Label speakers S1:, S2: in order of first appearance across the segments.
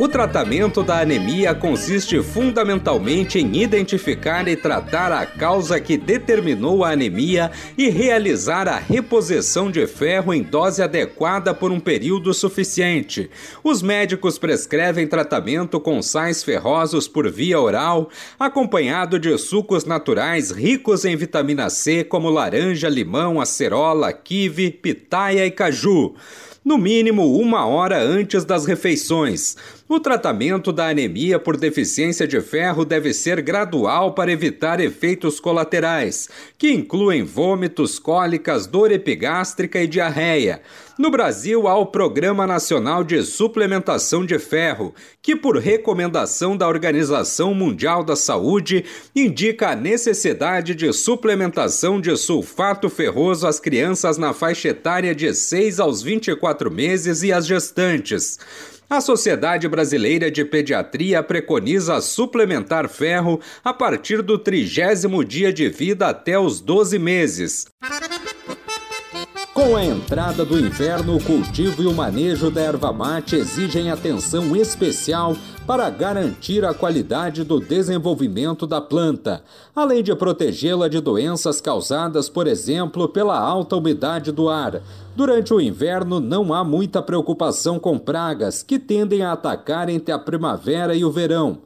S1: O tratamento da anemia consiste fundamentalmente em identificar e tratar a causa que determinou a anemia e realizar a reposição de ferro em dose adequada por um período suficiente. Os médicos prescrevem tratamento com sais ferrosos por via oral, acompanhado de sucos naturais ricos em vitamina C, como laranja, limão, acerola, kiwi, pitaia e caju no mínimo uma hora antes das refeições. O tratamento da anemia por deficiência de ferro deve ser gradual para evitar efeitos colaterais, que incluem vômitos, cólicas, dor epigástrica e diarreia. No Brasil, há o Programa Nacional de Suplementação de Ferro, que, por recomendação da Organização Mundial da Saúde, indica a necessidade de suplementação de sulfato ferroso às crianças na faixa etária de 6 aos 24 meses e às gestantes. A Sociedade Brasileira de Pediatria preconiza suplementar ferro a partir do trigésimo dia de vida até os 12 meses. Com a entrada do inverno, o cultivo e o manejo da erva mate exigem atenção especial para garantir a qualidade do desenvolvimento da planta, além de protegê-la de doenças causadas, por exemplo, pela alta umidade do ar. Durante o inverno, não há muita preocupação com pragas que tendem a atacar entre a primavera e o verão.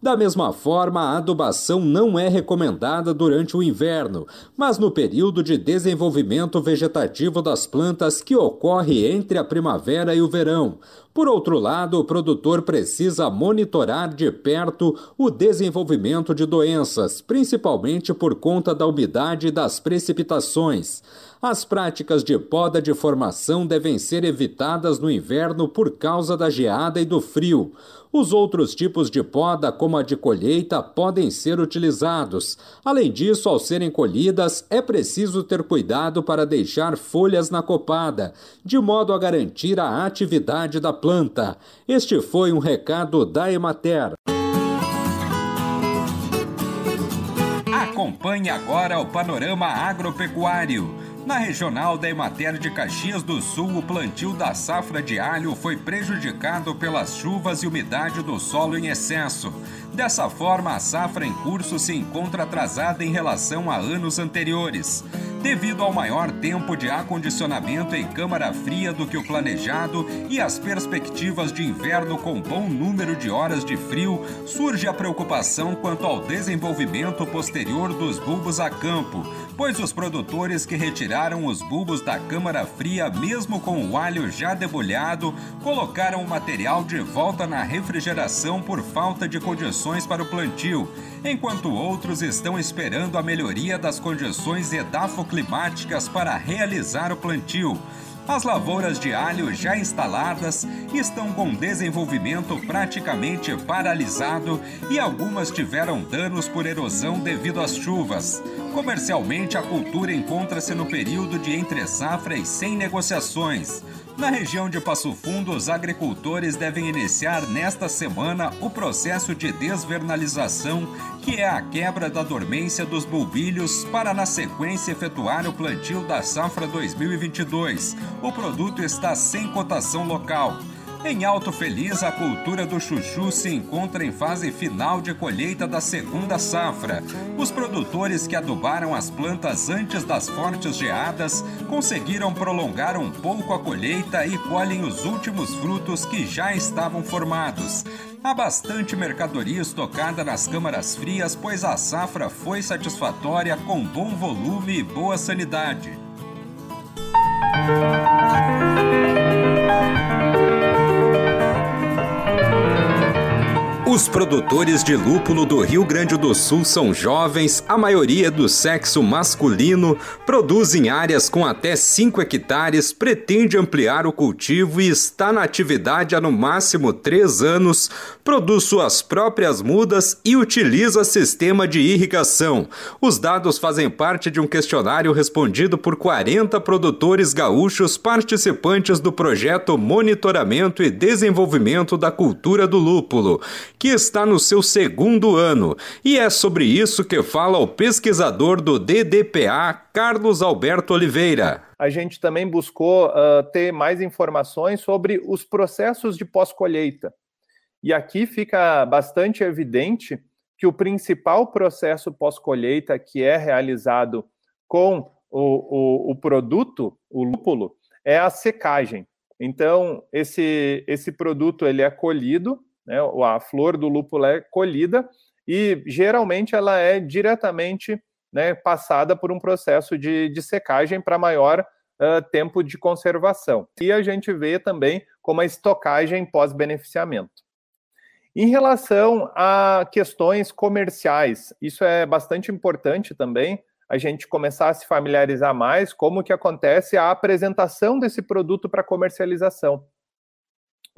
S1: Da mesma forma, a adubação não é recomendada durante o inverno, mas no período de desenvolvimento vegetativo das plantas que ocorre entre a primavera e o verão. Por outro lado, o produtor precisa monitorar de perto o desenvolvimento de doenças, principalmente por conta da umidade das precipitações. As práticas de poda de formação devem ser evitadas no inverno por causa da geada e do frio. Os outros tipos de poda, como a de colheita, podem ser utilizados. Além disso, ao serem colhidas, é preciso ter cuidado para deixar folhas na copada, de modo a garantir a atividade da planta. Este foi um recado da Emater. Acompanhe agora o panorama agropecuário. Na regional da Emater de Caxias do Sul, o plantio da safra de alho foi prejudicado pelas chuvas e umidade do solo em excesso. Dessa forma, a safra em curso se encontra atrasada em relação a anos anteriores. Devido ao maior tempo de acondicionamento em câmara fria do que o planejado e as perspectivas de inverno com bom número de horas de frio, surge a preocupação quanto ao desenvolvimento posterior dos bulbos a campo, pois os produtores que retiraram os bulbos da câmara fria, mesmo com o alho já debulhado, colocaram o material de volta na refrigeração por falta de condições para o plantio, enquanto outros estão esperando a melhoria das condições edafoclimáticas climáticas para realizar o plantio. As lavouras de alho já instaladas estão com desenvolvimento praticamente paralisado e algumas tiveram danos por erosão devido às chuvas. Comercialmente, a cultura encontra-se no período de entre safras sem negociações. Na região de Passo Fundo, os agricultores devem iniciar nesta semana o processo de desvernalização, que é a quebra da dormência dos bulbilhos, para na sequência efetuar o plantio da safra 2022. O produto está sem cotação local. Em Alto Feliz, a cultura do chuchu se encontra em fase final de colheita da segunda safra. Os produtores que adubaram as plantas antes das fortes geadas conseguiram prolongar um pouco a colheita e colhem os últimos frutos que já estavam formados. Há bastante mercadoria estocada nas câmaras frias, pois a safra foi satisfatória com bom volume e boa sanidade. Os produtores de lúpulo do Rio Grande do Sul são jovens, a maioria do sexo masculino, produzem áreas com até 5 hectares, pretende ampliar o cultivo e está na atividade há no máximo 3 anos, produz suas próprias mudas e utiliza sistema de irrigação. Os dados fazem parte de um questionário respondido por 40 produtores gaúchos participantes do projeto Monitoramento e Desenvolvimento da Cultura do Lúpulo que está no seu segundo ano. E é sobre isso que fala o pesquisador do DDPA, Carlos Alberto Oliveira.
S2: A gente também buscou uh, ter mais informações sobre os processos de pós-colheita. E aqui fica bastante evidente que o principal processo pós-colheita que é realizado com o, o, o, produto, o lúpulo, é a secagem. Então, esse, esse produto ele é colhido né? A flor do lúpulo é colhida e geralmente ela é diretamente né, passada por um processo de, de secagem para maior uh, tempo de conservação. E a gente vê também como a estocagem pós-beneficiamento. Em relação a questões comerciais, isso é bastante importante também, a gente começar a se familiarizar mais como que acontece a apresentação desse produto para comercialização.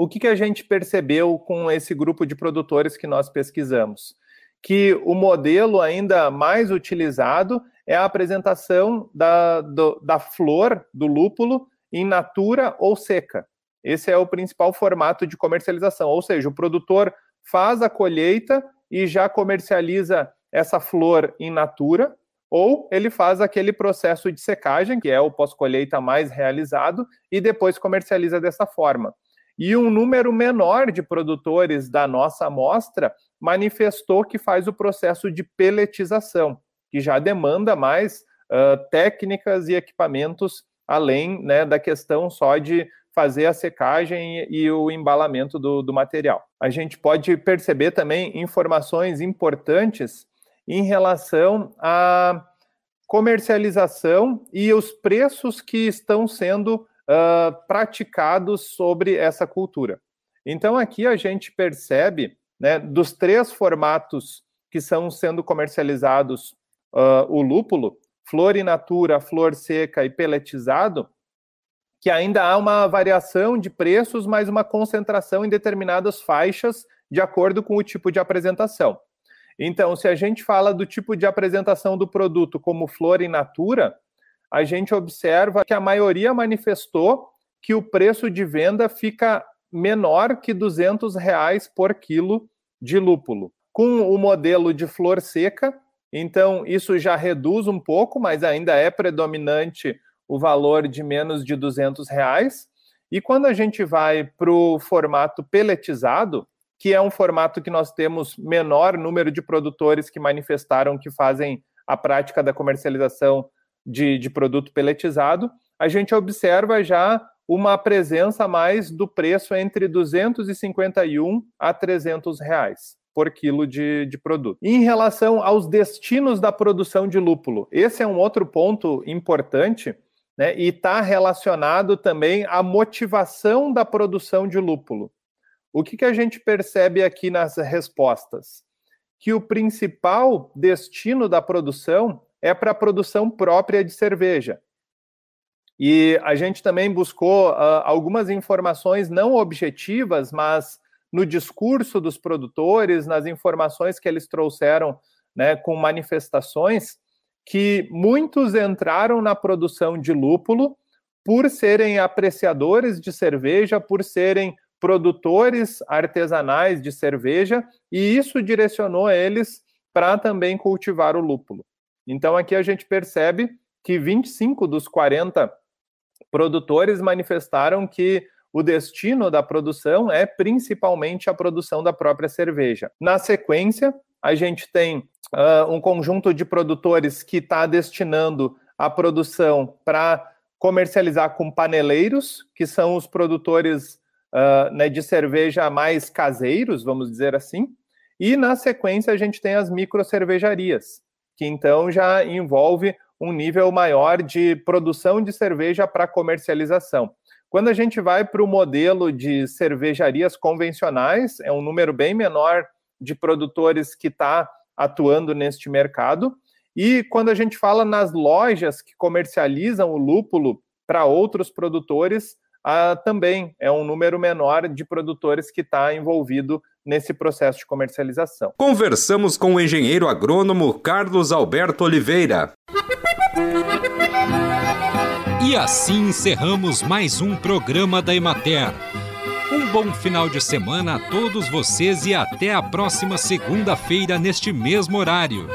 S2: O que, que a gente percebeu com esse grupo de produtores que nós pesquisamos? Que o modelo ainda mais utilizado é a apresentação da, do, da flor do lúpulo em natura ou seca. Esse é o principal formato de comercialização, ou seja, o produtor faz a colheita e já comercializa essa flor em natura, ou ele faz aquele processo de secagem, que é o pós-colheita mais realizado, e depois comercializa dessa forma. E um número menor de produtores da nossa amostra manifestou que faz o processo de peletização, que já demanda mais uh, técnicas e equipamentos, além né, da questão só de fazer a secagem e o embalamento do, do material. A gente pode perceber também informações importantes em relação à comercialização e os preços que estão sendo praticados sobre essa cultura. Então, aqui a gente percebe, né, dos três formatos que são sendo comercializados uh, o lúpulo, flor in natura, flor seca e peletizado, que ainda há uma variação de preços, mas uma concentração em determinadas faixas de acordo com o tipo de apresentação. Então, se a gente fala do tipo de apresentação do produto como flor in natura, a gente observa que a maioria manifestou que o preço de venda fica menor que 200 reais por quilo de lúpulo. Com o modelo de flor seca, então isso já reduz um pouco, mas ainda é predominante o valor de menos de 200 reais. E quando a gente vai para o formato peletizado, que é um formato que nós temos menor número de produtores que manifestaram que fazem a prática da comercialização de, de produto peletizado, a gente observa já uma presença mais do preço entre 251 a 300 reais por quilo de, de produto. Em relação aos destinos da produção de lúpulo, esse é um outro ponto importante, né, e está relacionado também à motivação da produção de lúpulo. O que, que a gente percebe aqui nas respostas? Que o principal destino da produção é para a produção própria de cerveja. E a gente também buscou uh, algumas informações não objetivas, mas no discurso dos produtores, nas informações que eles trouxeram né, com manifestações, que muitos entraram na produção de lúpulo por serem apreciadores de cerveja, por serem produtores artesanais de cerveja, e isso direcionou eles para também cultivar o lúpulo. Então aqui a gente percebe que 25 dos 40 produtores manifestaram que o destino da produção é principalmente a produção da própria cerveja. Na sequência, a gente tem uh, um conjunto de produtores que está destinando a produção para comercializar com paneleiros, que são os produtores uh, né, de cerveja mais caseiros, vamos dizer assim. E na sequência, a gente tem as micro cervejarias, que então já envolve um nível maior de produção de cerveja para comercialização. Quando a gente vai para o modelo de cervejarias convencionais, é um número bem menor de produtores que está atuando neste mercado. E quando a gente fala nas lojas que comercializam o lúpulo para outros produtores, ah, também é um número menor de produtores que está envolvido nesse processo de comercialização.
S1: Conversamos com o engenheiro agrônomo Carlos Alberto Oliveira. E assim encerramos mais um programa da Emater. Um bom final de semana a todos vocês e até a próxima segunda-feira neste mesmo horário.